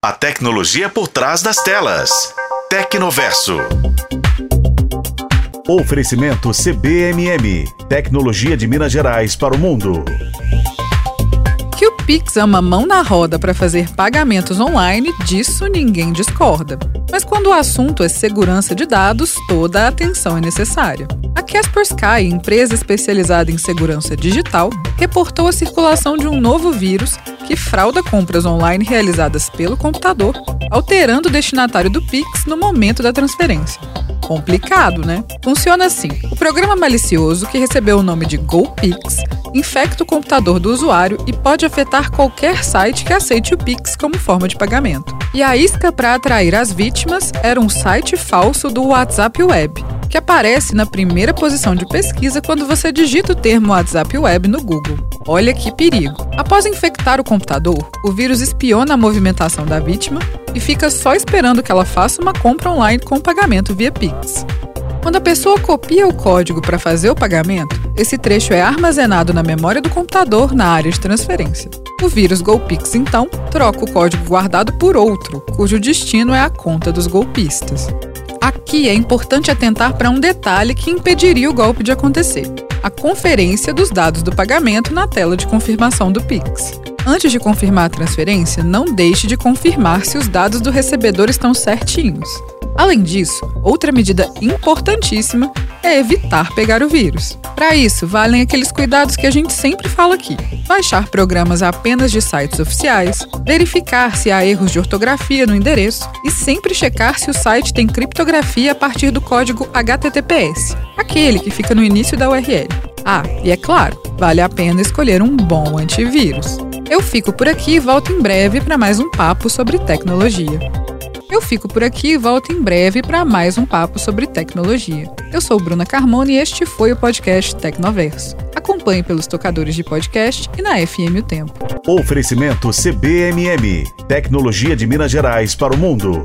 A tecnologia por trás das telas. Tecnoverso. Oferecimento CBMM. Tecnologia de Minas Gerais para o mundo. Que o Pix é uma mão na roda para fazer pagamentos online, disso ninguém discorda. Mas quando o assunto é segurança de dados, toda a atenção é necessária. A Kaspersky, empresa especializada em segurança digital, reportou a circulação de um novo vírus que frauda compras online realizadas pelo computador, alterando o destinatário do Pix no momento da transferência. Complicado, né? Funciona assim: o programa malicioso, que recebeu o nome de GoPix, infecta o computador do usuário e pode afetar qualquer site que aceite o Pix como forma de pagamento. E a isca para atrair as vítimas era um site falso do WhatsApp Web, que aparece na primeira posição de pesquisa quando você digita o termo WhatsApp Web no Google. Olha que perigo! Após infectar o computador, o vírus espiona a movimentação da vítima e fica só esperando que ela faça uma compra online com pagamento via Pix. Quando a pessoa copia o código para fazer o pagamento, esse trecho é armazenado na memória do computador na área de transferência. O vírus GoPix, então, troca o código guardado por outro, cujo destino é a conta dos golpistas. Aqui é importante atentar para um detalhe que impediria o golpe de acontecer: a conferência dos dados do pagamento na tela de confirmação do Pix. Antes de confirmar a transferência, não deixe de confirmar se os dados do recebedor estão certinhos. Além disso, outra medida importantíssima é evitar pegar o vírus. Para isso, valem aqueles cuidados que a gente sempre fala aqui: baixar programas apenas de sites oficiais, verificar se há erros de ortografia no endereço e sempre checar se o site tem criptografia a partir do código HTTPS, aquele que fica no início da URL. Ah, e é claro, vale a pena escolher um bom antivírus. Eu fico por aqui e volto em breve para mais um papo sobre tecnologia. Eu fico por aqui e volto em breve para mais um papo sobre tecnologia. Eu sou Bruna Carmona e este foi o podcast Tecnoverso. Acompanhe pelos tocadores de podcast e na FM O Tempo. Oferecimento CBMM Tecnologia de Minas Gerais para o mundo.